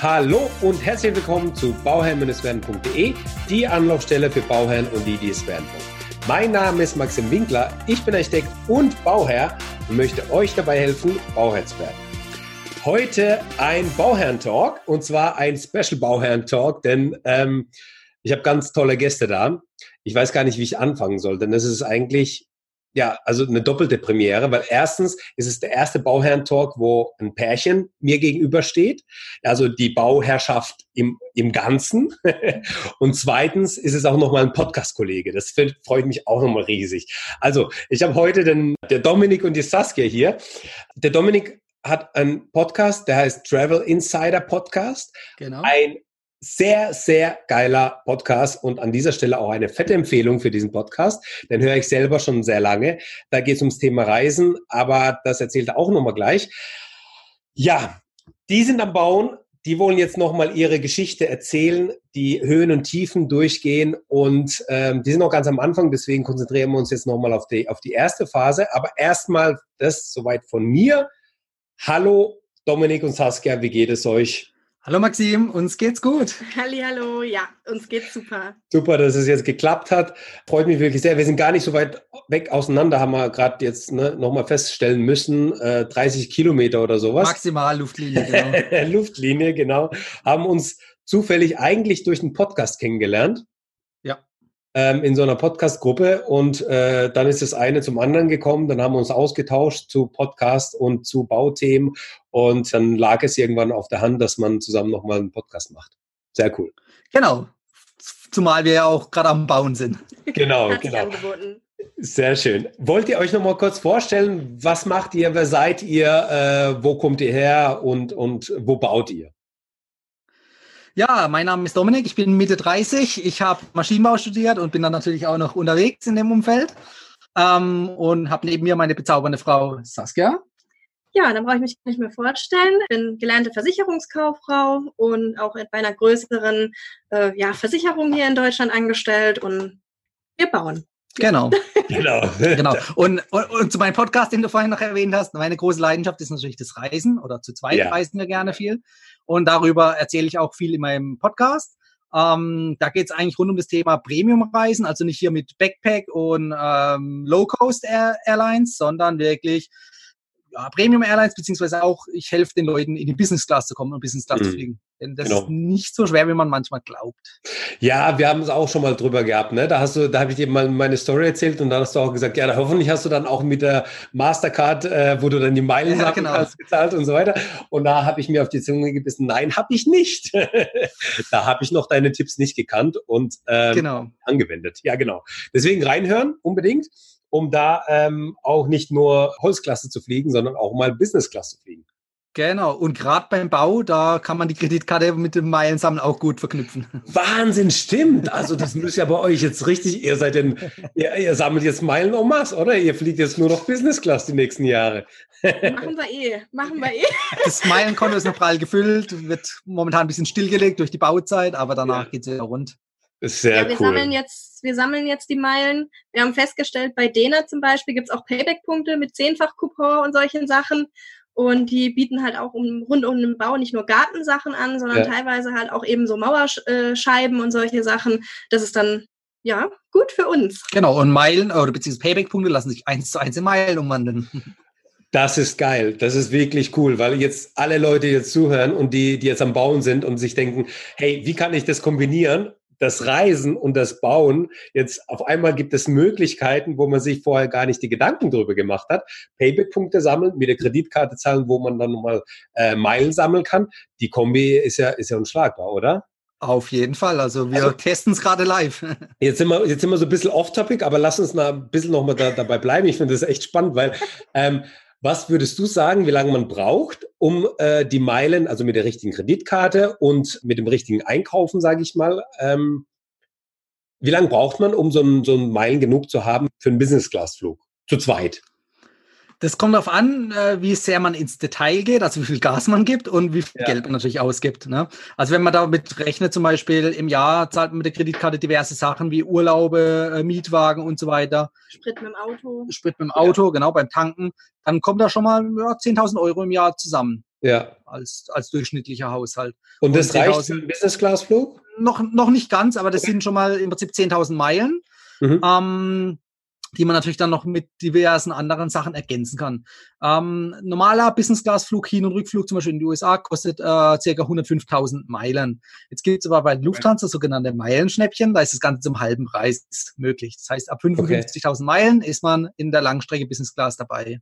Hallo und herzlich willkommen zu bauherrn-werden.de, die Anlaufstelle für Bauherren und die, die es werden wollen. Mein Name ist Maxim Winkler, ich bin Architekt und Bauherr und möchte euch dabei helfen, Bauherr zu werden. Heute ein Bauherren-Talk und zwar ein Special-Bauherren-Talk, denn ähm, ich habe ganz tolle Gäste da. Ich weiß gar nicht, wie ich anfangen soll, denn das ist eigentlich ja, also eine doppelte Premiere, weil erstens ist es der erste Bauherren-Talk, wo ein Pärchen mir gegenübersteht, also die Bauherrschaft im, im Ganzen. und zweitens ist es auch nochmal ein Podcast-Kollege. Das freut mich auch nochmal riesig. Also, ich habe heute den, der Dominik und die Saskia hier. Der Dominik hat einen Podcast, der heißt Travel Insider Podcast. Genau. Ein sehr, sehr geiler Podcast und an dieser Stelle auch eine fette Empfehlung für diesen Podcast. Den höre ich selber schon sehr lange. Da geht es ums Thema Reisen, aber das erzählt er auch nochmal gleich. Ja, die sind am Bauen. Die wollen jetzt nochmal ihre Geschichte erzählen, die Höhen und Tiefen durchgehen und ähm, die sind noch ganz am Anfang, deswegen konzentrieren wir uns jetzt nochmal auf die, auf die erste Phase. Aber erstmal das soweit von mir. Hallo Dominik und Saskia, wie geht es euch? Hallo Maxim, uns geht's gut. Halli, hallo, ja, uns geht's super. Super, dass es jetzt geklappt hat. Freut mich wirklich sehr. Wir sind gar nicht so weit weg auseinander, haben wir gerade jetzt ne, nochmal feststellen müssen. Äh, 30 Kilometer oder sowas. Maximal Luftlinie, genau. Luftlinie, genau. Haben uns zufällig eigentlich durch den Podcast kennengelernt ähm, in so einer Podcast-Gruppe und äh, dann ist das eine zum anderen gekommen. Dann haben wir uns ausgetauscht zu Podcast und zu Bauthemen und dann lag es irgendwann auf der Hand, dass man zusammen nochmal einen Podcast macht. Sehr cool. Genau. Zumal wir ja auch gerade am Bauen sind. Genau, genau. Sehr schön. Wollt ihr euch noch mal kurz vorstellen, was macht ihr, wer seid ihr, äh, wo kommt ihr her und, und wo baut ihr? Ja, mein Name ist Dominik, ich bin Mitte 30, ich habe Maschinenbau studiert und bin dann natürlich auch noch unterwegs in dem Umfeld ähm, und habe neben mir meine bezaubernde Frau Saskia. Ja, dann brauche ich mich nicht mehr vorstellen. Ich bin gelernte Versicherungskauffrau und auch bei einer größeren äh, ja, Versicherung hier in Deutschland angestellt und wir bauen. Genau. genau. genau. Und, und, und, zu meinem Podcast, den du vorhin noch erwähnt hast, meine große Leidenschaft ist natürlich das Reisen oder zu zweit ja. reisen wir gerne viel. Und darüber erzähle ich auch viel in meinem Podcast. Ähm, da geht es eigentlich rund um das Thema Premium-Reisen, also nicht hier mit Backpack und ähm, Low-Cost -Air Airlines, sondern wirklich ja, Premium Airlines, beziehungsweise auch, ich helfe den Leuten in die Business Class zu kommen und Business Class mhm. zu fliegen. Denn das genau. ist nicht so schwer, wie man manchmal glaubt. Ja, wir haben es auch schon mal drüber gehabt, ne? Da hast du, da habe ich dir mal meine Story erzählt und dann hast du auch gesagt, ja, hoffentlich hast du dann auch mit der Mastercard, äh, wo du dann die Meilen ja, genau. hast, gezahlt und so weiter. Und da habe ich mir auf die Zunge gebissen, nein, habe ich nicht. da habe ich noch deine Tipps nicht gekannt und ähm, genau. angewendet. Ja, genau. Deswegen reinhören, unbedingt um da ähm, auch nicht nur Holzklasse zu fliegen, sondern auch mal Business-Klasse zu fliegen. Genau, und gerade beim Bau, da kann man die Kreditkarte mit dem Meilensammeln auch gut verknüpfen. Wahnsinn, stimmt. Also das muss ja bei euch jetzt richtig, ihr seid denn, ihr, ihr sammelt jetzt Meilen en masse, oder? Ihr fliegt jetzt nur noch Business Class die nächsten Jahre. Machen wir eh, machen wir eh. Das Meilenkonto ist noch prall gefüllt, wird momentan ein bisschen stillgelegt durch die Bauzeit, aber danach ja. geht es ja rund. Sehr ja, wir cool. Sammeln jetzt, wir sammeln jetzt die Meilen. Wir haben festgestellt, bei Dena zum Beispiel gibt es auch Payback-Punkte mit Zehnfach-Coupon und solchen Sachen. Und die bieten halt auch um, rund um den Bau nicht nur Gartensachen an, sondern ja. teilweise halt auch eben so Mauerscheiben und solche Sachen. Das ist dann ja gut für uns. Genau, und Meilen oder beziehungsweise Payback-Punkte lassen sich eins zu eins in Meilen umwandeln. Das ist geil. Das ist wirklich cool, weil jetzt alle Leute jetzt zuhören und die, die jetzt am Bauen sind und sich denken, hey, wie kann ich das kombinieren? Das Reisen und das Bauen, jetzt auf einmal gibt es Möglichkeiten, wo man sich vorher gar nicht die Gedanken drüber gemacht hat. Payback-Punkte sammeln, mit der Kreditkarte zahlen, wo man dann nochmal äh, Meilen sammeln kann. Die Kombi ist ja, ist ja unschlagbar, oder? Auf jeden Fall. Also wir also, testen es gerade live. Jetzt sind, wir, jetzt sind wir so ein bisschen off-topic, aber lass uns mal ein bisschen nochmal da, dabei bleiben. Ich finde das echt spannend, weil ähm, was würdest du sagen, wie lange man braucht, um äh, die Meilen, also mit der richtigen Kreditkarte und mit dem richtigen Einkaufen, sage ich mal, ähm, wie lange braucht man, um so einen so einen Meilen genug zu haben für einen Business-Class-Flug? Zu zweit. Das kommt darauf an, äh, wie sehr man ins Detail geht, also wie viel Gas man gibt und wie viel ja. Geld man natürlich ausgibt. Ne? Also wenn man damit rechnet, zum Beispiel im Jahr zahlt man mit der Kreditkarte diverse Sachen wie Urlaube, äh, Mietwagen und so weiter. Sprit mit dem Auto. Sprit mit dem Auto, ja. genau, beim Tanken. Dann kommt da schon mal ja, 10.000 Euro im Jahr zusammen. Ja. Als, als durchschnittlicher Haushalt. Und das Und reicht für einen Business-Class-Flug? Noch, noch nicht ganz, aber das okay. sind schon mal im Prinzip 10.000 Meilen. Mhm. Ähm, die man natürlich dann noch mit diversen anderen Sachen ergänzen kann. Ähm, normaler Business-Class-Flug, Hin- und Rückflug zum Beispiel in die USA kostet äh, ca. 105.000 Meilen. Jetzt gibt es aber bei Lufthansa sogenannte Meilenschnäppchen, da ist das Ganze zum halben Preis möglich. Das heißt, ab 55.000 okay. Meilen ist man in der Langstrecke Business-Class dabei.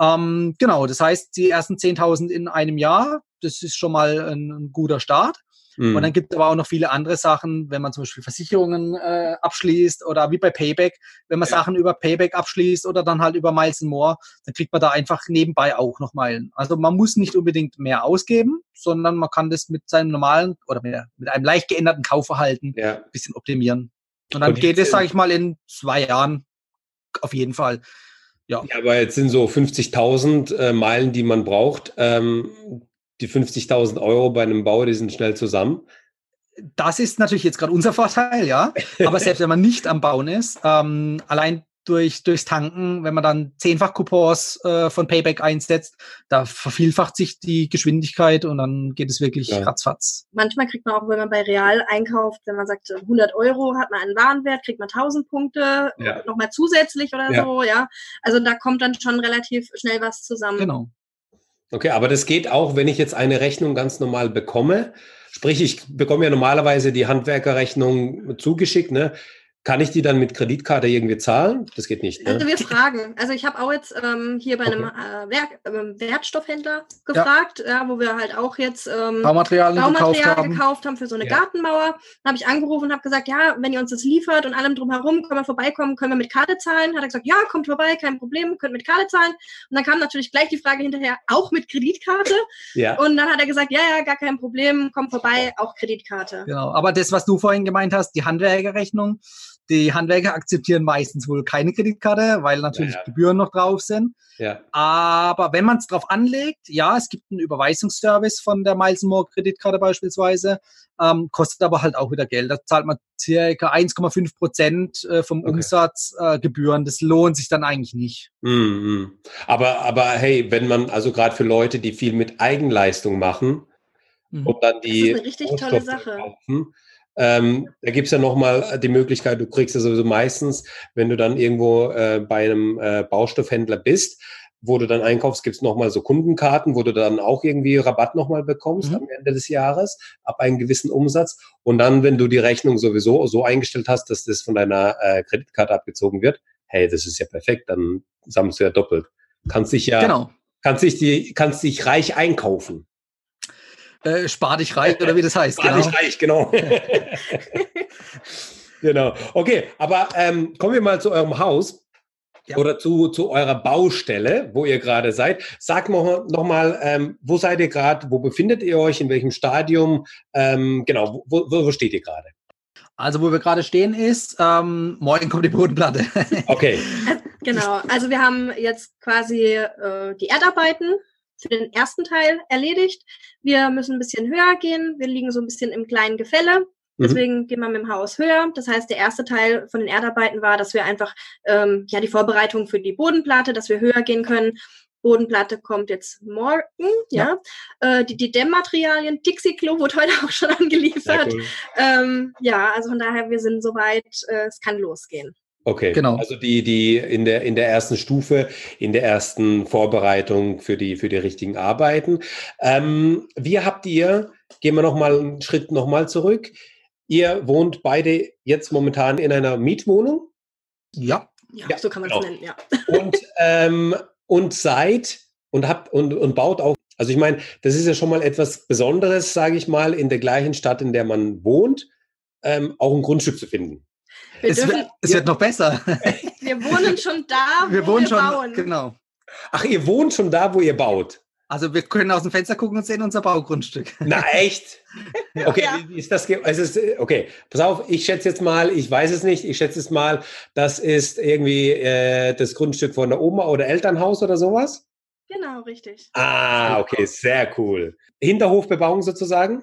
Ähm, genau, das heißt, die ersten 10.000 in einem Jahr, das ist schon mal ein, ein guter Start. Mhm. Und dann gibt es aber auch noch viele andere Sachen, wenn man zum Beispiel Versicherungen äh, abschließt oder wie bei Payback, wenn man ja. Sachen über Payback abschließt oder dann halt über Miles More, dann kriegt man da einfach nebenbei auch noch Meilen. Also man muss nicht unbedingt mehr ausgeben, sondern man kann das mit seinem normalen oder mit, mit einem leicht geänderten Kaufverhalten ja. ein bisschen optimieren. Und dann Und geht es, sage ich mal, in zwei Jahren auf jeden Fall. Ja. ja, aber jetzt sind so 50.000 äh, Meilen, die man braucht. Ähm, die 50.000 Euro bei einem Bau, die sind schnell zusammen. Das ist natürlich jetzt gerade unser Vorteil, ja. Aber selbst wenn man nicht am Bauen ist, ähm, allein durch, durchs Tanken, wenn man dann zehnfach Coupons äh, von Payback einsetzt, da vervielfacht sich die Geschwindigkeit und dann geht es wirklich ja. ratzfatz. Manchmal kriegt man auch, wenn man bei Real einkauft, wenn man sagt 100 Euro hat man einen Warenwert, kriegt man 1000 Punkte ja. nochmal zusätzlich oder ja. so, ja. Also da kommt dann schon relativ schnell was zusammen. Genau. Okay, aber das geht auch, wenn ich jetzt eine Rechnung ganz normal bekomme. Sprich, ich bekomme ja normalerweise die Handwerkerrechnung zugeschickt, ne? Kann ich die dann mit Kreditkarte irgendwie zahlen? Das geht nicht. Ne? Also wir fragen. Also ich habe auch jetzt ähm, hier bei einem äh, Werk, äh, Wertstoffhändler gefragt, ja. ja. wo wir halt auch jetzt ähm, Baumaterialien, Baumaterial gekauft, haben. gekauft haben für so eine ja. Gartenmauer. Dann habe ich angerufen und habe gesagt, ja, wenn ihr uns das liefert und allem drumherum, können wir vorbeikommen, können wir mit Karte zahlen? Hat er gesagt, ja, kommt vorbei, kein Problem, könnt mit Karte zahlen. Und dann kam natürlich gleich die Frage hinterher, auch mit Kreditkarte. Ja. Und dann hat er gesagt, ja, ja, gar kein Problem, kommt vorbei, auch Kreditkarte. Genau, aber das, was du vorhin gemeint hast, die Handwerkerrechnung, die Handwerker akzeptieren meistens wohl keine Kreditkarte, weil natürlich ja, ja. Gebühren noch drauf sind. Ja. Aber wenn man es drauf anlegt, ja, es gibt einen Überweisungsservice von der Miles More Kreditkarte beispielsweise, ähm, kostet aber halt auch wieder Geld. Da zahlt man circa 1,5 Prozent äh, vom okay. Umsatz äh, Gebühren. Das lohnt sich dann eigentlich nicht. Mm -hmm. Aber, aber hey, wenn man, also gerade für Leute, die viel mit Eigenleistung machen mhm. und dann die. Das ist eine richtig tolle Sache. Kaufen, ähm, da gibt's ja nochmal die Möglichkeit, du kriegst ja sowieso meistens, wenn du dann irgendwo äh, bei einem äh, Baustoffhändler bist, wo du dann einkaufst, gibt's nochmal so Kundenkarten, wo du dann auch irgendwie Rabatt nochmal bekommst mhm. am Ende des Jahres ab einem gewissen Umsatz. Und dann, wenn du die Rechnung sowieso so eingestellt hast, dass das von deiner äh, Kreditkarte abgezogen wird, hey, das ist ja perfekt, dann sammelst du ja doppelt. Kannst dich ja, genau. kannst dich die, kannst dich reich einkaufen. Äh, spar dich reich oder wie das heißt. Spar genau. dich reich, genau. genau. Okay, aber ähm, kommen wir mal zu eurem Haus. Ja. Oder zu, zu eurer Baustelle, wo ihr gerade seid. Sag noch, noch mal, ähm, wo seid ihr gerade, wo befindet ihr euch, in welchem Stadium? Ähm, genau, wo, wo, wo steht ihr gerade? Also wo wir gerade stehen ist, ähm, morgen kommt die Bodenplatte. Okay. genau, also wir haben jetzt quasi äh, die Erdarbeiten für den ersten Teil erledigt. Wir müssen ein bisschen höher gehen. Wir liegen so ein bisschen im kleinen Gefälle. Mhm. Deswegen gehen wir mit dem Haus höher. Das heißt, der erste Teil von den Erdarbeiten war, dass wir einfach ähm, ja die Vorbereitung für die Bodenplatte, dass wir höher gehen können. Bodenplatte kommt jetzt morgen, ja. ja. Äh, die, die Dämmmaterialien, Dixie-Klo wurde heute auch schon angeliefert. Cool. Ähm, ja, also von daher, wir sind soweit, äh, es kann losgehen. Okay, genau. Also die, die in der, in der ersten Stufe, in der ersten Vorbereitung für die, für die richtigen Arbeiten. Ähm, wie habt ihr, gehen wir nochmal einen Schritt nochmal zurück. Ihr wohnt beide jetzt momentan in einer Mietwohnung? Ja. Ja, ja so kann man es genau. nennen, ja. Und, ähm, und seid und habt und, und baut auch, also ich meine, das ist ja schon mal etwas Besonderes, sage ich mal, in der gleichen Stadt, in der man wohnt, ähm, auch ein Grundstück zu finden. Wir es, dürfen, wird, es wird noch besser. Wir wohnen schon da, wo wir, wohnen wir schon, bauen. Genau. Ach, ihr wohnt schon da, wo ihr baut? Also wir können aus dem Fenster gucken und sehen unser Baugrundstück. Na echt? Okay, ja. ist das es ist, okay, pass auf, ich schätze jetzt mal, ich weiß es nicht, ich schätze es mal, das ist irgendwie äh, das Grundstück von der Oma oder Elternhaus oder sowas? Genau, richtig. Ah, okay, sehr cool. Hinterhofbebauung sozusagen?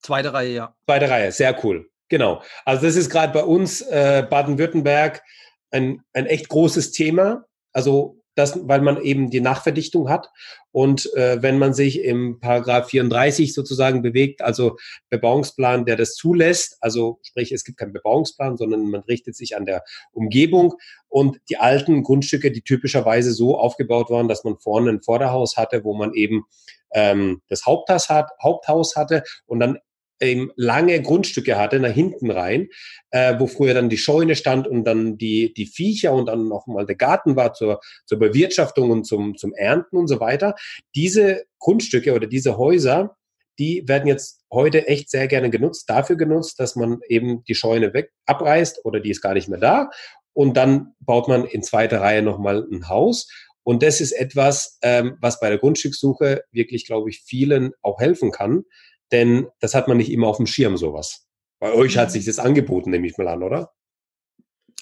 Zweite Reihe, ja. Zweite Reihe, sehr cool. Genau. Also das ist gerade bei uns äh, Baden-Württemberg ein, ein echt großes Thema. Also das, weil man eben die Nachverdichtung hat. Und äh, wenn man sich im Paragraph 34 sozusagen bewegt, also Bebauungsplan, der das zulässt, also sprich, es gibt keinen Bebauungsplan, sondern man richtet sich an der Umgebung und die alten Grundstücke, die typischerweise so aufgebaut waren, dass man vorne ein Vorderhaus hatte, wo man eben ähm, das Haupthaus, hat, Haupthaus hatte und dann eben lange Grundstücke hatte, nach hinten rein, äh, wo früher dann die Scheune stand und dann die, die Viecher und dann noch mal der Garten war zur, zur Bewirtschaftung und zum, zum Ernten und so weiter. Diese Grundstücke oder diese Häuser, die werden jetzt heute echt sehr gerne genutzt, dafür genutzt, dass man eben die Scheune weg abreißt oder die ist gar nicht mehr da. Und dann baut man in zweiter Reihe nochmal ein Haus. Und das ist etwas, ähm, was bei der Grundstückssuche wirklich, glaube ich, vielen auch helfen kann, denn das hat man nicht immer auf dem Schirm, sowas. Bei euch hat mhm. sich das angeboten, nehme ich mal an, oder?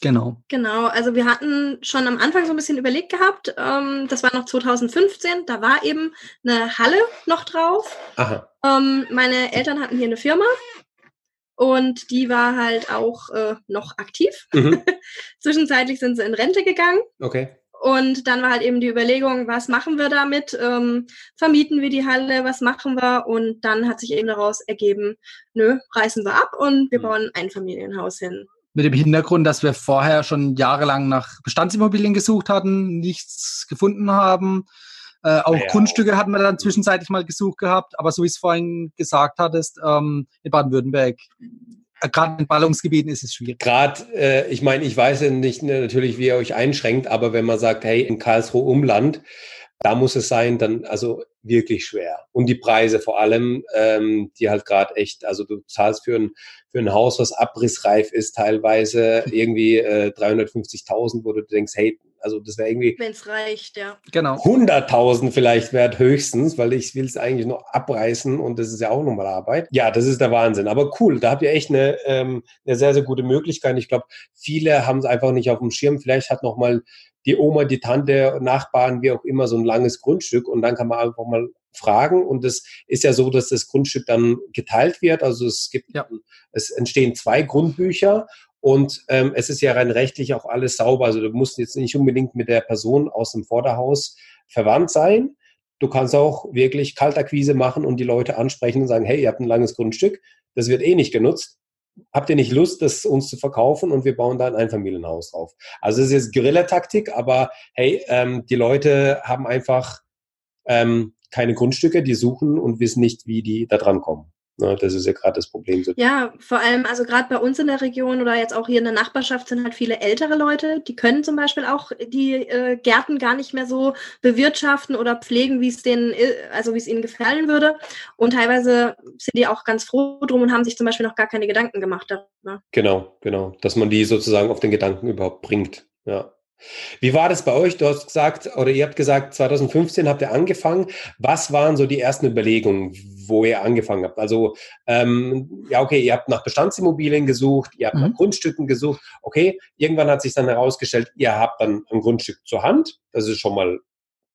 Genau. Genau, also wir hatten schon am Anfang so ein bisschen überlegt gehabt, ähm, das war noch 2015, da war eben eine Halle noch drauf. Aha. Ähm, meine Eltern hatten hier eine Firma und die war halt auch äh, noch aktiv. Mhm. Zwischenzeitlich sind sie in Rente gegangen. Okay. Und dann war halt eben die Überlegung, was machen wir damit? Ähm, vermieten wir die Halle? Was machen wir? Und dann hat sich eben daraus ergeben, nö, reißen wir ab und wir hm. bauen ein Einfamilienhaus hin. Mit dem Hintergrund, dass wir vorher schon jahrelang nach Bestandsimmobilien gesucht hatten, nichts gefunden haben. Äh, auch ja. Grundstücke hatten wir dann zwischenzeitlich mal gesucht gehabt, aber so wie es vorhin gesagt hattest, ähm, in Baden-Württemberg gerade in Ballungsgebieten ist es schwierig. Gerade, äh, ich meine, ich weiß ja nicht ne, natürlich, wie ihr euch einschränkt, aber wenn man sagt, hey, in Karlsruhe Umland, da muss es sein, dann also wirklich schwer. Und die Preise vor allem, ähm, die halt gerade echt, also du zahlst für ein, für ein Haus, was abrissreif ist, teilweise irgendwie äh, 350.000, wo du denkst, hey, also das wäre irgendwie. Wenn es reicht, ja. Genau. 100.000 vielleicht wert höchstens, weil ich will es eigentlich noch abreißen und das ist ja auch nochmal Arbeit. Ja, das ist der Wahnsinn. Aber cool, da habt ihr echt eine, ähm, eine sehr, sehr gute Möglichkeit. Ich glaube, viele haben es einfach nicht auf dem Schirm. Vielleicht hat nochmal die Oma, die Tante, Nachbarn, wie auch immer, so ein langes Grundstück und dann kann man einfach mal fragen. Und es ist ja so, dass das Grundstück dann geteilt wird. Also es gibt, ja. es entstehen zwei Grundbücher und ähm, es ist ja rein rechtlich auch alles sauber. Also du musst jetzt nicht unbedingt mit der Person aus dem Vorderhaus verwandt sein. Du kannst auch wirklich Kaltakquise machen und die Leute ansprechen und sagen, hey, ihr habt ein langes Grundstück, das wird eh nicht genutzt. Habt ihr nicht Lust, das uns zu verkaufen und wir bauen da ein Einfamilienhaus drauf? Also es ist jetzt Guerillataktik, aber hey, ähm, die Leute haben einfach ähm, keine Grundstücke, die suchen und wissen nicht, wie die da dran kommen. Ne, das ist ja gerade das Problem. Ja, vor allem, also gerade bei uns in der Region oder jetzt auch hier in der Nachbarschaft sind halt viele ältere Leute, die können zum Beispiel auch die äh, Gärten gar nicht mehr so bewirtschaften oder pflegen, wie es denen, also wie es ihnen gefallen würde. Und teilweise sind die auch ganz froh drum und haben sich zum Beispiel noch gar keine Gedanken gemacht darüber. Genau, genau. Dass man die sozusagen auf den Gedanken überhaupt bringt. Ja. Wie war das bei euch? Du hast gesagt, oder ihr habt gesagt, 2015 habt ihr angefangen. Was waren so die ersten Überlegungen, wo ihr angefangen habt? Also, ähm, ja, okay, ihr habt nach Bestandsimmobilien gesucht, ihr habt mhm. nach Grundstücken gesucht. Okay, irgendwann hat sich dann herausgestellt, ihr habt dann ein Grundstück zur Hand. Das ist schon mal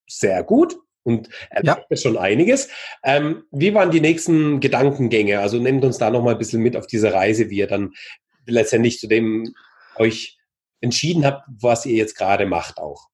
sehr gut und erlaubt ja. schon einiges. Ähm, wie waren die nächsten Gedankengänge? Also nehmt uns da noch mal ein bisschen mit auf diese Reise, wie ihr dann letztendlich zu dem euch entschieden habt, was ihr jetzt gerade macht auch.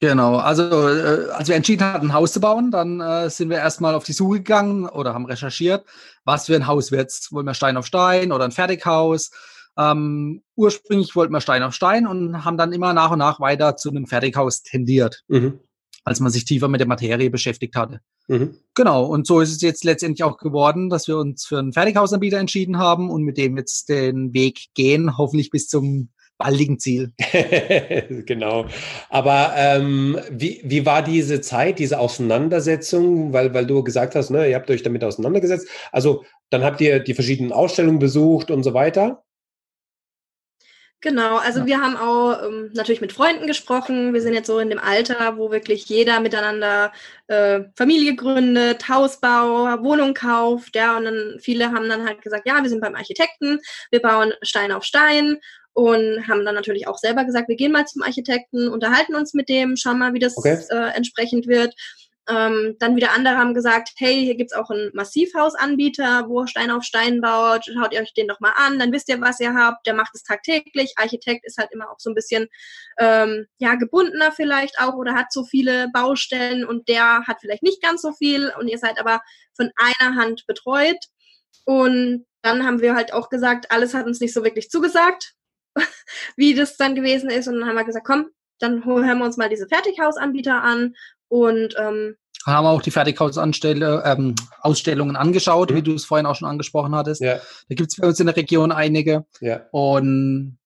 Genau, also äh, als wir entschieden hatten, ein Haus zu bauen, dann äh, sind wir erstmal auf die Suche gegangen oder haben recherchiert, was für ein Haus wird's. Wollen wir Stein auf Stein oder ein Fertighaus? Ähm, ursprünglich wollten wir Stein auf Stein und haben dann immer nach und nach weiter zu einem Fertighaus tendiert, mhm. als man sich tiefer mit der Materie beschäftigt hatte. Mhm. Genau, und so ist es jetzt letztendlich auch geworden, dass wir uns für einen Fertighausanbieter entschieden haben und mit dem jetzt den Weg gehen, hoffentlich bis zum baldigen Ziel. genau. Aber ähm, wie, wie war diese Zeit, diese Auseinandersetzung? Weil, weil du gesagt hast, ne, ihr habt euch damit auseinandergesetzt. Also dann habt ihr die verschiedenen Ausstellungen besucht und so weiter. Genau, also ja. wir haben auch ähm, natürlich mit Freunden gesprochen. Wir sind jetzt so in dem Alter, wo wirklich jeder miteinander äh, Familie gründet, Hausbau, Wohnung kauft, ja, und dann viele haben dann halt gesagt, ja, wir sind beim Architekten, wir bauen Stein auf Stein und haben dann natürlich auch selber gesagt, wir gehen mal zum Architekten, unterhalten uns mit dem, schauen mal, wie das okay. äh, entsprechend wird. Ähm, dann wieder andere haben gesagt, hey, hier gibt's auch einen Massivhausanbieter, wo Stein auf Stein baut, schaut ihr euch den doch mal an, dann wisst ihr, was ihr habt, der macht es tagtäglich. Architekt ist halt immer auch so ein bisschen ähm, ja gebundener vielleicht auch oder hat so viele Baustellen und der hat vielleicht nicht ganz so viel und ihr seid aber von einer Hand betreut. Und dann haben wir halt auch gesagt, alles hat uns nicht so wirklich zugesagt, wie das dann gewesen ist. Und dann haben wir gesagt, komm, dann hören wir uns mal diese Fertighausanbieter an und ähm, haben auch die Fertighausausstellungen ähm, Ausstellungen angeschaut, mhm. wie du es vorhin auch schon angesprochen hattest. Ja. Da gibt es bei uns in der Region einige. Ja. Und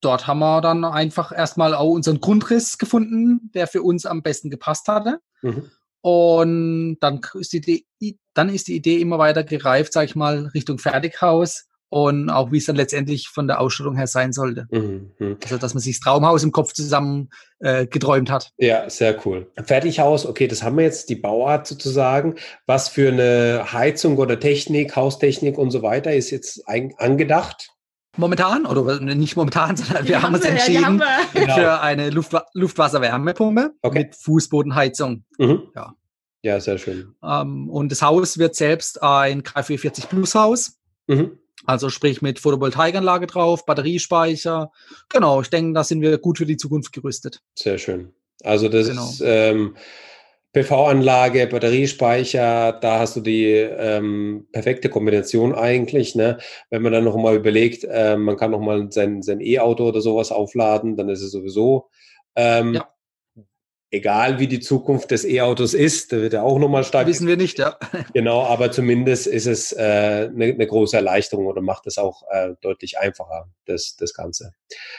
dort haben wir dann einfach erstmal auch unseren Grundriss gefunden, der für uns am besten gepasst hatte. Mhm. Und dann ist die Idee, dann ist die Idee immer weiter gereift, sag ich mal, Richtung Fertighaus und auch wie es dann letztendlich von der Ausstellung her sein sollte. Mhm. mhm. Also dass man sich das Traumhaus im Kopf zusammen äh, geträumt hat. Ja, sehr cool. Fertighaus, okay, das haben wir jetzt, die Bauart sozusagen. Was für eine Heizung oder Technik, Haustechnik und so weiter ist jetzt ein, angedacht? Momentan, oder nicht momentan, sondern wir haben, haben uns wir, entschieden ja, genau. für eine Luft Luftwasserwärmepumpe okay. mit Fußbodenheizung. Mhm. Ja. ja, sehr schön. Ähm, und das Haus wird selbst ein K440 Plus Haus. Mhm. Also sprich mit Photovoltaikanlage drauf, Batteriespeicher. Genau, ich denke, da sind wir gut für die Zukunft gerüstet. Sehr schön. Also das genau. ist ähm, PV-Anlage, Batteriespeicher, da hast du die ähm, perfekte Kombination eigentlich. Ne? Wenn man dann noch mal überlegt, äh, man kann noch mal sein sein E-Auto oder sowas aufladen, dann ist es sowieso ähm, ja egal wie die Zukunft des E-Autos ist, da wird er auch nochmal stark. Wissen wir nicht, ja. Genau, aber zumindest ist es äh, eine, eine große Erleichterung oder macht es auch äh, deutlich einfacher, das, das Ganze.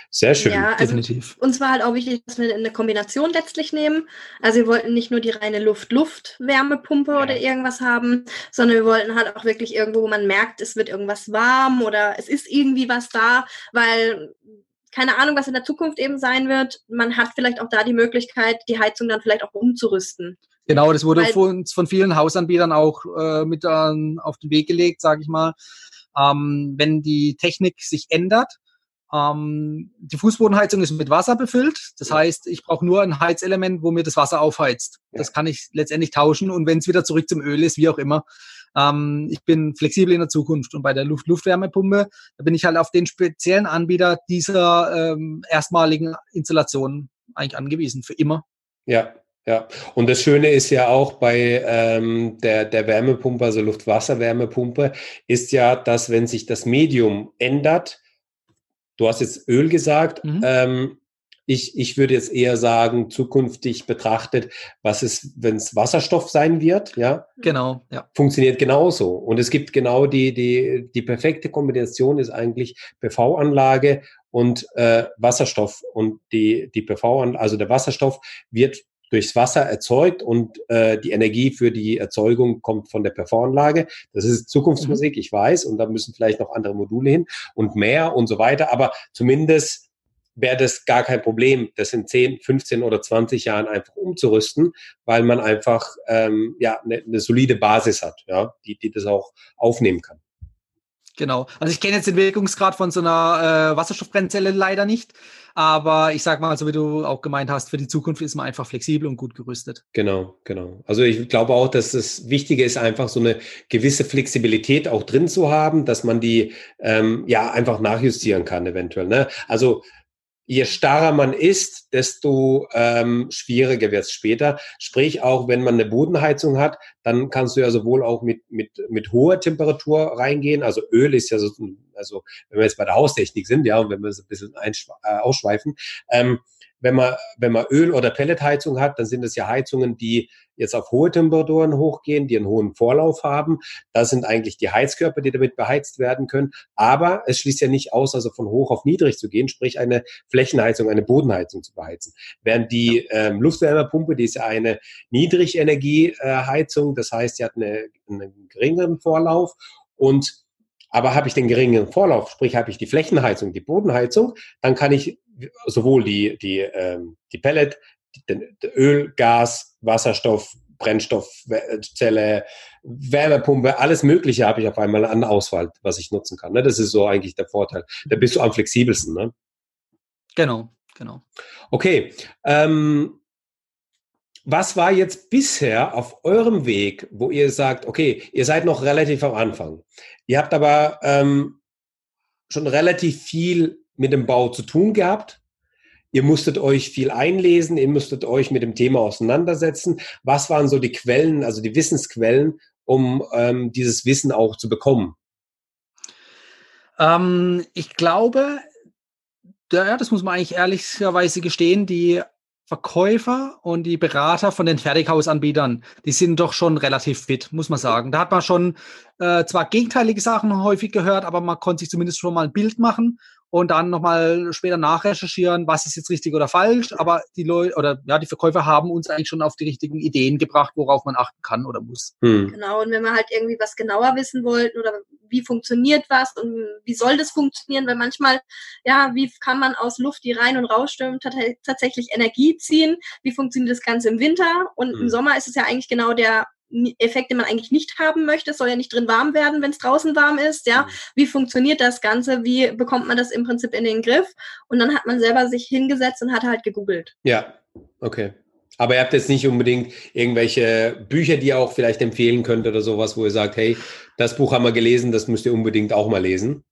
Sehr schön. Ja, also definitiv. Uns war halt auch wichtig, dass wir eine Kombination letztlich nehmen. Also wir wollten nicht nur die reine Luft-Luft-Wärmepumpe ja. oder irgendwas haben, sondern wir wollten halt auch wirklich irgendwo, wo man merkt, es wird irgendwas warm oder es ist irgendwie was da, weil keine Ahnung, was in der Zukunft eben sein wird. Man hat vielleicht auch da die Möglichkeit, die Heizung dann vielleicht auch umzurüsten. Genau, das wurde von uns von vielen Hausanbietern auch äh, mit an, auf den Weg gelegt, sage ich mal. Ähm, wenn die Technik sich ändert, ähm, die Fußbodenheizung ist mit Wasser befüllt. Das ja. heißt, ich brauche nur ein Heizelement, wo mir das Wasser aufheizt. Ja. Das kann ich letztendlich tauschen und wenn es wieder zurück zum Öl ist, wie auch immer, ähm, ich bin flexibel in der Zukunft und bei der Luft Luftwärmepumpe, da bin ich halt auf den speziellen Anbieter dieser ähm, erstmaligen Installation eigentlich angewiesen, für immer. Ja, ja, und das Schöne ist ja auch bei ähm, der, der Wärmepumpe, also Luft-Wasser-Wärmepumpe, ist ja, dass wenn sich das Medium ändert, du hast jetzt Öl gesagt, mhm. ähm, ich, ich würde jetzt eher sagen, zukünftig betrachtet, was ist, wenn es Wasserstoff sein wird, ja? Genau, ja. Funktioniert genauso. Und es gibt genau die, die, die perfekte Kombination ist eigentlich PV-Anlage und äh, Wasserstoff. Und die, die PV, also der Wasserstoff wird durchs Wasser erzeugt und äh, die Energie für die Erzeugung kommt von der PV-Anlage. Das ist Zukunftsmusik, mhm. ich weiß, und da müssen vielleicht noch andere Module hin und mehr und so weiter, aber zumindest wäre das gar kein Problem, das in 10, 15 oder 20 Jahren einfach umzurüsten, weil man einfach ähm, ja eine, eine solide Basis hat, ja, die, die das auch aufnehmen kann. Genau. Also ich kenne jetzt den Wirkungsgrad von so einer äh, Wasserstoffbrennzelle leider nicht. Aber ich sag mal, so wie du auch gemeint hast, für die Zukunft ist man einfach flexibel und gut gerüstet. Genau, genau. Also ich glaube auch, dass das Wichtige ist, einfach so eine gewisse Flexibilität auch drin zu haben, dass man die ähm, ja einfach nachjustieren kann, eventuell. Ne? Also je starrer man ist, desto ähm, schwieriger wird es später. Sprich, auch wenn man eine Bodenheizung hat, dann kannst du ja sowohl auch mit, mit, mit hoher Temperatur reingehen. Also Öl ist ja so, also wenn wir jetzt bei der Haustechnik sind, ja, und wenn wir es ein bisschen äh, ausschweifen, ähm, wenn man, wenn man Öl- oder Pelletheizung hat, dann sind es ja Heizungen, die jetzt auf hohe Temperaturen hochgehen, die einen hohen Vorlauf haben. Das sind eigentlich die Heizkörper, die damit beheizt werden können. Aber es schließt ja nicht aus, also von hoch auf niedrig zu gehen, sprich eine Flächenheizung, eine Bodenheizung zu beheizen. Während die ähm, Luftwärmepumpe, die ist ja eine Niedrigenergieheizung, das heißt, sie hat eine, einen geringeren Vorlauf und aber habe ich den geringeren Vorlauf, sprich habe ich die Flächenheizung, die Bodenheizung, dann kann ich sowohl die, die, ähm, die Pellet, die, Öl, Gas, Wasserstoff, Brennstoffzelle, Wärmepumpe, alles Mögliche habe ich auf einmal an Auswahl, was ich nutzen kann. Ne? Das ist so eigentlich der Vorteil. Da bist du am flexibelsten. Ne? Genau, genau. Okay. Ähm, was war jetzt bisher auf eurem Weg, wo ihr sagt, okay, ihr seid noch relativ am Anfang. Ihr habt aber ähm, schon relativ viel mit dem Bau zu tun gehabt. Ihr musstet euch viel einlesen, ihr musstet euch mit dem Thema auseinandersetzen. Was waren so die Quellen, also die Wissensquellen, um ähm, dieses Wissen auch zu bekommen? Ähm, ich glaube, ja, das muss man eigentlich ehrlicherweise gestehen, die Verkäufer und die Berater von den Fertighausanbietern, die sind doch schon relativ fit, muss man sagen. Da hat man schon äh, zwar gegenteilige Sachen häufig gehört, aber man konnte sich zumindest schon mal ein Bild machen und dann nochmal später nachrecherchieren, was ist jetzt richtig oder falsch. Aber die Leute oder ja, die Verkäufer haben uns eigentlich schon auf die richtigen Ideen gebracht, worauf man achten kann oder muss. Hm. Genau, und wenn wir halt irgendwie was genauer wissen wollten oder wie funktioniert was und wie soll das funktionieren, weil manchmal, ja, wie kann man aus Luft, die rein und rausströmt, tatsächlich Energie ziehen? Wie funktioniert das Ganze im Winter? Und hm. im Sommer ist es ja eigentlich genau der Effekt, den man eigentlich nicht haben möchte. Es soll ja nicht drin warm werden, wenn es draußen warm ist. Ja, mhm. wie funktioniert das Ganze? Wie bekommt man das im Prinzip in den Griff? Und dann hat man selber sich hingesetzt und hat halt gegoogelt. Ja, okay. Aber ihr habt jetzt nicht unbedingt irgendwelche Bücher, die ihr auch vielleicht empfehlen könnt oder sowas, wo ihr sagt, hey, das Buch haben wir gelesen, das müsst ihr unbedingt auch mal lesen.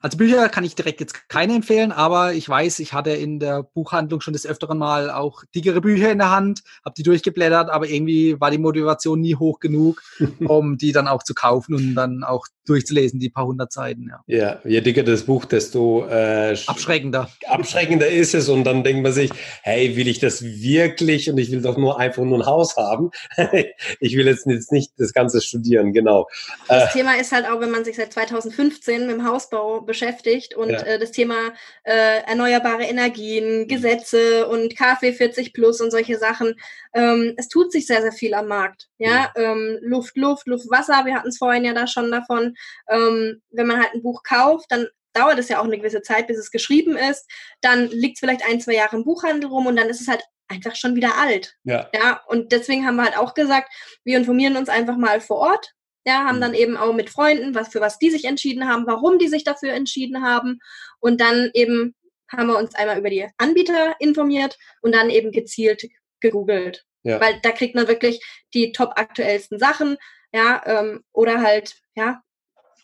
Also Bücher kann ich direkt jetzt keine empfehlen, aber ich weiß, ich hatte in der Buchhandlung schon des Öfteren mal auch dickere Bücher in der Hand, habe die durchgeblättert, aber irgendwie war die Motivation nie hoch genug, um die dann auch zu kaufen und dann auch durchzulesen, die paar hundert Seiten. Ja, ja je dicker das Buch, desto äh, abschreckender. Abschreckender ist es und dann denkt man sich, hey, will ich das wirklich und ich will doch nur einfach nur ein Haus haben. ich will jetzt, jetzt nicht das Ganze studieren, genau. Das äh, Thema ist halt auch, wenn man sich seit 2015 mit dem Hausbau beschäftigt und ja. äh, das Thema äh, erneuerbare Energien, mhm. Gesetze und KfW 40 plus und solche Sachen. Ähm, es tut sich sehr, sehr viel am Markt. Ja, ja. Ähm, Luft, Luft, Luft, Wasser. Wir hatten es vorhin ja da schon davon. Ähm, wenn man halt ein Buch kauft, dann dauert es ja auch eine gewisse Zeit, bis es geschrieben ist. Dann liegt es vielleicht ein, zwei Jahre im Buchhandel rum und dann ist es halt einfach schon wieder alt. Ja. ja. Und deswegen haben wir halt auch gesagt, wir informieren uns einfach mal vor Ort, ja, haben dann mhm. eben auch mit Freunden, was für was die sich entschieden haben, warum die sich dafür entschieden haben. Und dann eben haben wir uns einmal über die Anbieter informiert und dann eben gezielt gegoogelt. Ja. Weil da kriegt man wirklich die top aktuellsten Sachen, ja, ähm, oder halt, ja,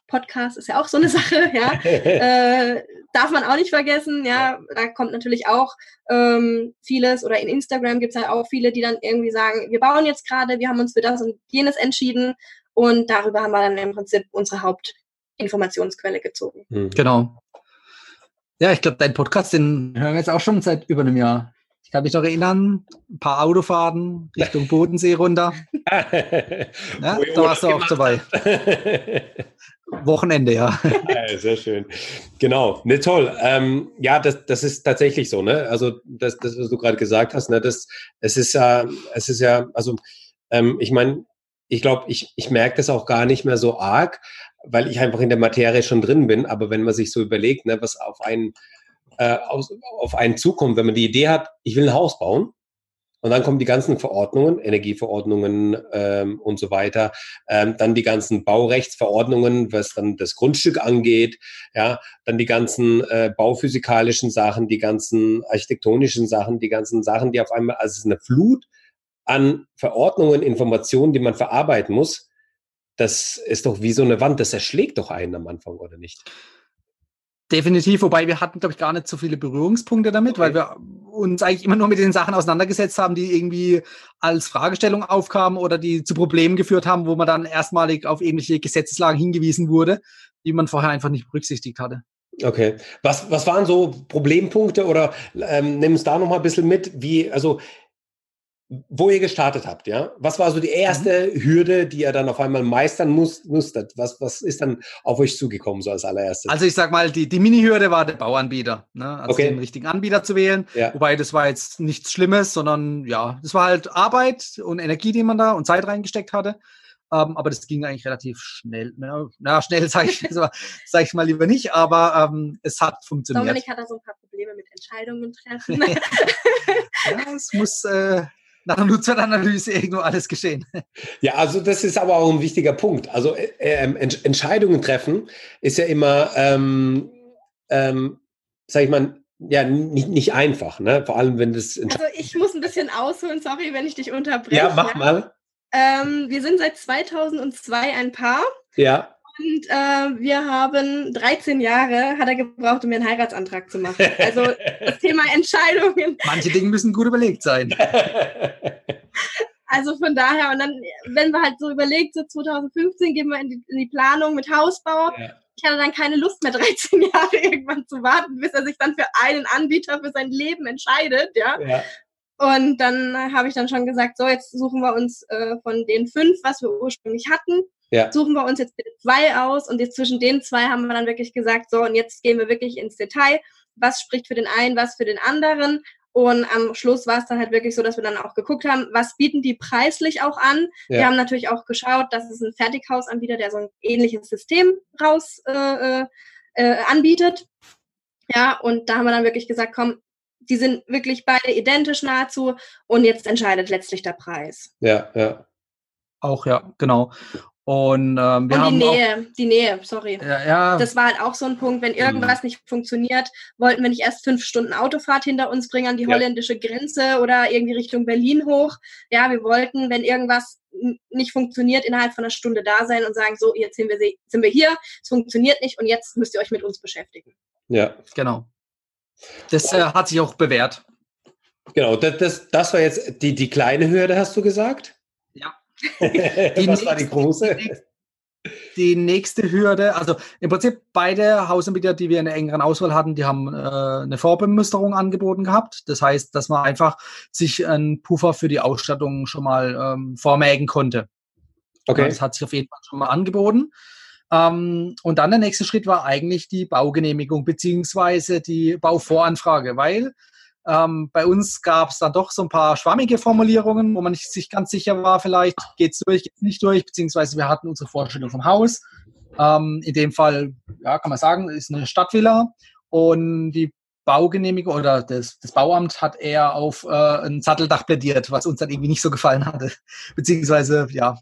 Podcast ist ja auch so eine Sache, ja. äh, darf man auch nicht vergessen, ja. Da kommt natürlich auch ähm, vieles, oder in Instagram gibt es halt auch viele, die dann irgendwie sagen, wir bauen jetzt gerade, wir haben uns für das und jenes entschieden und darüber haben wir dann im Prinzip unsere Hauptinformationsquelle gezogen. Mhm. Genau. Ja, ich glaube, dein Podcast, den hören wir jetzt auch schon seit über einem Jahr. Ich kann mich noch erinnern, ein paar Autofahrten Richtung Bodensee runter. ja, da warst du auch dabei. Wochenende, ja. ja. Sehr schön. Genau, ne, toll. Ähm, ja, das, das ist tatsächlich so, ne? Also das, das was du gerade gesagt hast, ne? Das, es ist ja, es ist ja, also ähm, ich meine, ich glaube, ich, ich merke das auch gar nicht mehr so arg, weil ich einfach in der Materie schon drin bin. Aber wenn man sich so überlegt, ne, was auf einen, äh, aus, auf einen zukommt, wenn man die Idee hat, ich will ein Haus bauen, und dann kommen die ganzen Verordnungen, Energieverordnungen ähm, und so weiter. Ähm, dann die ganzen Baurechtsverordnungen, was dann das Grundstück angeht. Ja, dann die ganzen äh, bauphysikalischen Sachen, die ganzen architektonischen Sachen, die ganzen Sachen, die auf einmal, also es ist eine Flut an Verordnungen, Informationen, die man verarbeiten muss, das ist doch wie so eine Wand, das erschlägt doch einen am Anfang, oder nicht? Definitiv, wobei wir hatten, glaube ich, gar nicht so viele Berührungspunkte damit, okay. weil wir uns eigentlich immer nur mit den Sachen auseinandergesetzt haben, die irgendwie als Fragestellung aufkamen oder die zu Problemen geführt haben, wo man dann erstmalig auf ähnliche Gesetzeslagen hingewiesen wurde, die man vorher einfach nicht berücksichtigt hatte. Okay. Was, was waren so Problempunkte oder ähm, nimm es da nochmal ein bisschen mit, wie, also wo ihr gestartet habt, ja? Was war so die erste mhm. Hürde, die ihr dann auf einmal meistern muss, musstet? Was, was ist dann auf euch zugekommen, so als allererstes? Also ich sag mal, die, die Mini-Hürde war der Bauanbieter, ne? Also okay. den richtigen Anbieter zu wählen. Ja. Wobei das war jetzt nichts Schlimmes, sondern ja, das war halt Arbeit und Energie, die man da und Zeit reingesteckt hatte. Ähm, aber das ging eigentlich relativ schnell. Na, na schnell sage ich, sag ich mal lieber nicht, aber ähm, es hat funktioniert. Dominik hat da so ein paar Probleme mit Entscheidungen treffen. ja, es muss äh, nach einer Nutzeranalyse irgendwo alles geschehen. Ja, also das ist aber auch ein wichtiger Punkt. Also äh, ähm, Entscheidungen treffen ist ja immer, ähm, ähm, sag ich mal, ja nicht, nicht einfach, ne? Vor allem, wenn das. Also ich muss ein bisschen ausholen, sorry, wenn ich dich unterbreche. Ja, mach mal. Ähm, wir sind seit 2002 ein Paar. Ja. Und äh, wir haben 13 Jahre hat er gebraucht, um mir einen Heiratsantrag zu machen. Also das Thema Entscheidungen. Manche Dinge müssen gut überlegt sein. Also von daher, und dann, wenn man halt so überlegt, so 2015 gehen wir in die, in die Planung mit Hausbau. Ja. Ich hatte dann keine Lust mehr, 13 Jahre irgendwann zu warten, bis er sich dann für einen Anbieter für sein Leben entscheidet, ja. ja. Und dann habe ich dann schon gesagt, so, jetzt suchen wir uns äh, von den fünf, was wir ursprünglich hatten, ja. suchen wir uns jetzt zwei aus. Und jetzt zwischen den zwei haben wir dann wirklich gesagt, so, und jetzt gehen wir wirklich ins Detail. Was spricht für den einen, was für den anderen? Und am Schluss war es dann halt wirklich so, dass wir dann auch geguckt haben, was bieten die preislich auch an. Ja. Wir haben natürlich auch geschaut, dass es ein Fertighausanbieter, der so ein ähnliches System raus äh, äh, äh anbietet. Ja, und da haben wir dann wirklich gesagt, komm, die sind wirklich beide identisch nahezu und jetzt entscheidet letztlich der Preis. Ja, ja. Auch ja, genau. Und, ähm, wir und haben die Nähe, auch, die Nähe, sorry. Ja, ja. Das war halt auch so ein Punkt, wenn irgendwas mhm. nicht funktioniert, wollten wir nicht erst fünf Stunden Autofahrt hinter uns bringen an die ja. holländische Grenze oder irgendwie Richtung Berlin hoch. Ja, wir wollten, wenn irgendwas nicht funktioniert, innerhalb von einer Stunde da sein und sagen, so, jetzt sind wir, sind wir hier, es funktioniert nicht und jetzt müsst ihr euch mit uns beschäftigen. Ja, genau. Das äh, hat sich auch bewährt. Genau, das, das, das war jetzt die, die kleine Hürde, hast du gesagt? Ja. die Was war die große? Die nächste Hürde, also im Prinzip beide Hausanbieter, die wir in der engeren Auswahl hatten, die haben äh, eine Vorbemusterung angeboten gehabt. Das heißt, dass man einfach sich einen Puffer für die Ausstattung schon mal ähm, vormägen konnte. Okay. Das hat sich auf jeden Fall schon mal angeboten. Ähm, und dann der nächste Schritt war eigentlich die Baugenehmigung beziehungsweise die Bauvoranfrage, weil ähm, bei uns gab es dann doch so ein paar schwammige Formulierungen, wo man sich ganz sicher war, vielleicht geht es durch, geht es nicht durch, beziehungsweise wir hatten unsere Vorstellung vom Haus. Ähm, in dem Fall, ja, kann man sagen, ist eine Stadtvilla und die Baugenehmigung oder das, das Bauamt hat eher auf äh, ein Satteldach plädiert, was uns dann irgendwie nicht so gefallen hatte. Beziehungsweise, ja,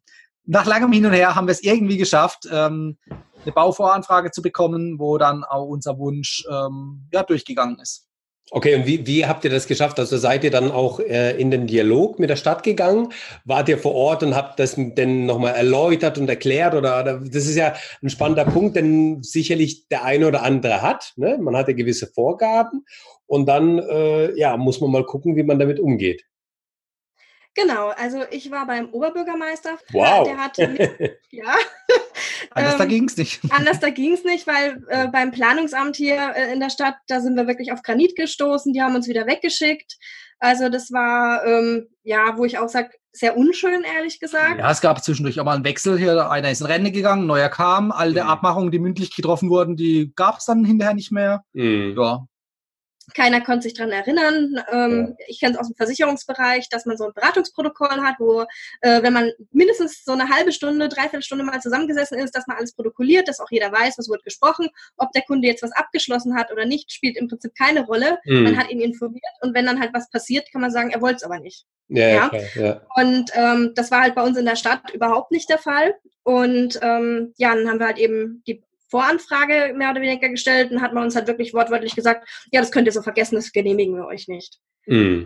nach langem Hin und Her haben wir es irgendwie geschafft, ähm, eine Bauvoranfrage zu bekommen, wo dann auch unser Wunsch ähm, ja, durchgegangen ist. Okay, und wie, wie habt ihr das geschafft? Also seid ihr dann auch äh, in den Dialog mit der Stadt gegangen? Wart ihr vor Ort und habt das denn nochmal erläutert und erklärt? Oder, oder, das ist ja ein spannender Punkt, den sicherlich der eine oder andere hat. Ne? Man hat ja gewisse Vorgaben und dann äh, ja, muss man mal gucken, wie man damit umgeht. Genau, also ich war beim Oberbürgermeister. Wow. Der hatte ja. anders ähm, da ging es nicht. Anders da ging es nicht, weil äh, beim Planungsamt hier äh, in der Stadt, da sind wir wirklich auf Granit gestoßen, die haben uns wieder weggeschickt. Also das war, ähm, ja, wo ich auch sage, sehr unschön, ehrlich gesagt. Ja, es gab zwischendurch auch mal einen Wechsel hier. Einer ist in Rente gegangen, neuer kam. All der mhm. Abmachungen, die mündlich getroffen wurden, die gab es dann hinterher nicht mehr. Mhm. Ja, keiner konnte sich dran erinnern. Ähm, ja. Ich kenne es aus dem Versicherungsbereich, dass man so ein Beratungsprotokoll hat, wo, äh, wenn man mindestens so eine halbe Stunde, dreiviertel Stunde mal zusammengesessen ist, dass man alles protokolliert, dass auch jeder weiß, was wurde gesprochen. Ob der Kunde jetzt was abgeschlossen hat oder nicht, spielt im Prinzip keine Rolle. Mhm. Man hat ihn informiert und wenn dann halt was passiert, kann man sagen, er wollte es aber nicht. Ja, ja? ja. Und ähm, das war halt bei uns in der Stadt überhaupt nicht der Fall. Und ähm, ja, dann haben wir halt eben die Voranfrage mehr oder weniger gestellt und hat man uns halt wirklich wortwörtlich gesagt, ja, das könnt ihr so vergessen, das genehmigen wir euch nicht. Mm.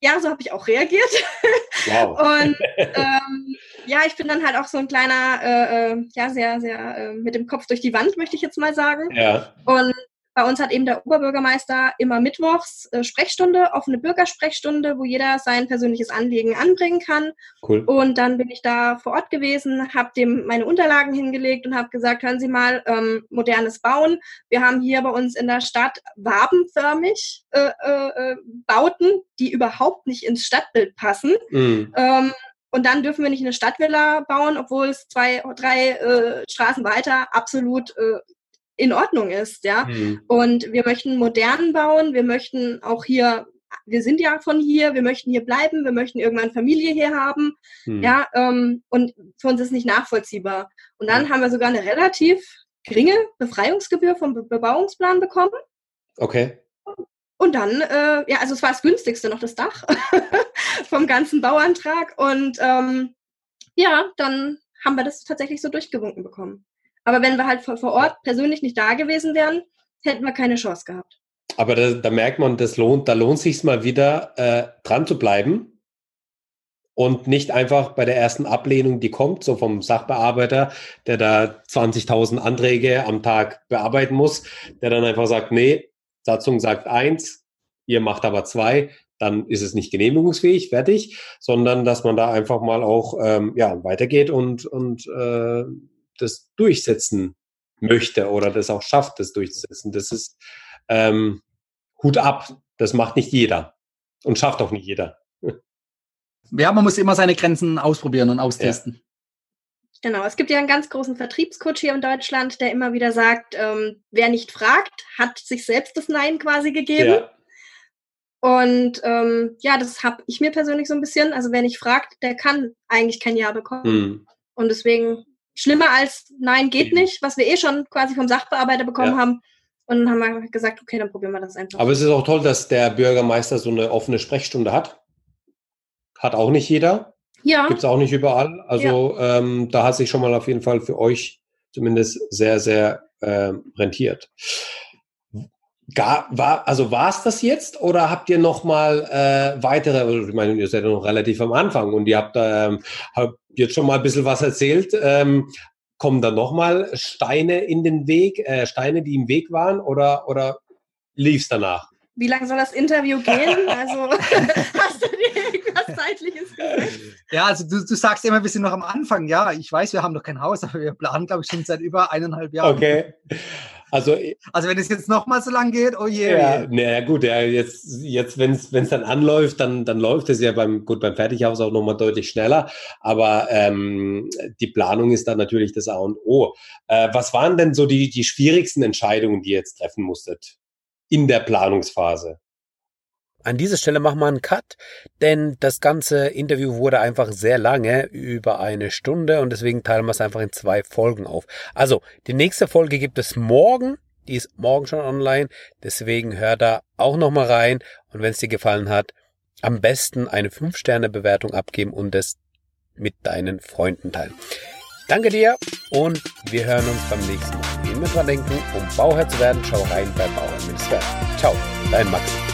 Ja, so habe ich auch reagiert. Wow. und ähm, ja, ich bin dann halt auch so ein kleiner, äh, äh, ja, sehr, sehr äh, mit dem Kopf durch die Wand, möchte ich jetzt mal sagen. Ja. Und bei uns hat eben der Oberbürgermeister immer mittwochs äh, Sprechstunde, offene Bürgersprechstunde, wo jeder sein persönliches Anliegen anbringen kann. Cool. Und dann bin ich da vor Ort gewesen, habe dem meine Unterlagen hingelegt und habe gesagt, hören Sie mal, ähm, modernes Bauen. Wir haben hier bei uns in der Stadt wabenförmig äh, äh, Bauten, die überhaupt nicht ins Stadtbild passen. Mhm. Ähm, und dann dürfen wir nicht eine Stadtvilla bauen, obwohl es zwei, drei äh, Straßen weiter absolut äh, in Ordnung ist, ja. Mhm. Und wir möchten modern bauen, wir möchten auch hier, wir sind ja von hier, wir möchten hier bleiben, wir möchten irgendwann Familie hier haben, mhm. ja. Ähm, und für uns ist nicht nachvollziehbar. Und dann haben wir sogar eine relativ geringe Befreiungsgebühr vom Be Bebauungsplan bekommen. Okay. Und dann, äh, ja, also es war das günstigste noch das Dach vom ganzen Bauantrag. Und ähm, ja, dann haben wir das tatsächlich so durchgewunken bekommen. Aber wenn wir halt vor, Ort persönlich nicht da gewesen wären, hätten wir keine Chance gehabt. Aber da, da, merkt man, das lohnt, da lohnt sich mal wieder äh, dran zu bleiben und nicht einfach bei der ersten Ablehnung, die kommt, so vom Sachbearbeiter, der da 20.000 Anträge am Tag bearbeiten muss, der dann einfach sagt, nee, Satzung sagt eins, ihr macht aber zwei, dann ist es nicht genehmigungsfähig, fertig, sondern dass man da einfach mal auch ähm, ja, weitergeht und, und äh, das durchsetzen möchte oder das auch schafft, das durchzusetzen. Das ist ähm, Hut ab. Das macht nicht jeder und schafft auch nicht jeder. Ja, man muss immer seine Grenzen ausprobieren und austesten. Ja. Genau, es gibt ja einen ganz großen Vertriebscoach hier in Deutschland, der immer wieder sagt, ähm, wer nicht fragt, hat sich selbst das Nein quasi gegeben. Ja. Und ähm, ja, das habe ich mir persönlich so ein bisschen. Also wer nicht fragt, der kann eigentlich kein Ja bekommen. Mhm. Und deswegen schlimmer als Nein geht nicht, was wir eh schon quasi vom Sachbearbeiter bekommen ja. haben. Und dann haben wir gesagt, okay, dann probieren wir das einfach. Aber es ist auch toll, dass der Bürgermeister so eine offene Sprechstunde hat. Hat auch nicht jeder. Ja. Gibt es auch nicht überall. Also ja. ähm, da hat sich schon mal auf jeden Fall für euch zumindest sehr, sehr äh, rentiert. Gar, war, also war es das jetzt oder habt ihr noch mal äh, weitere, also ich meine, ihr seid ja noch relativ am Anfang und ihr habt, ähm, habt jetzt schon mal ein bisschen was erzählt. Ähm, kommen da noch mal Steine in den Weg, äh, Steine, die im Weg waren oder, oder lief es danach? Wie lange soll das Interview gehen? Also hast du dir irgendwas Zeitliches gesagt? Ja, also du, du sagst immer, wir sind noch am Anfang. Ja, ich weiß, wir haben noch kein Haus, aber wir planen, glaube ich, schon seit über eineinhalb Jahren. Okay. Also, also wenn es jetzt noch mal so lang geht, oh je. Ja, naja, gut, ja, jetzt, jetzt wenn es dann anläuft, dann, dann läuft es ja beim, gut, beim Fertighaus auch noch mal deutlich schneller. Aber ähm, die Planung ist dann natürlich das A und O. Äh, was waren denn so die, die schwierigsten Entscheidungen, die ihr jetzt treffen musstet in der Planungsphase? An dieser Stelle machen wir einen Cut, denn das ganze Interview wurde einfach sehr lange, über eine Stunde und deswegen teilen wir es einfach in zwei Folgen auf. Also, die nächste Folge gibt es morgen, die ist morgen schon online, deswegen hör da auch nochmal rein und wenn es dir gefallen hat, am besten eine 5-Sterne-Bewertung abgeben und es mit deinen Freunden teilen. Danke dir und wir hören uns beim nächsten Mal. Immer dran denken, um Bauherr zu werden, schau rein bei Bauherr Ciao, dein Max.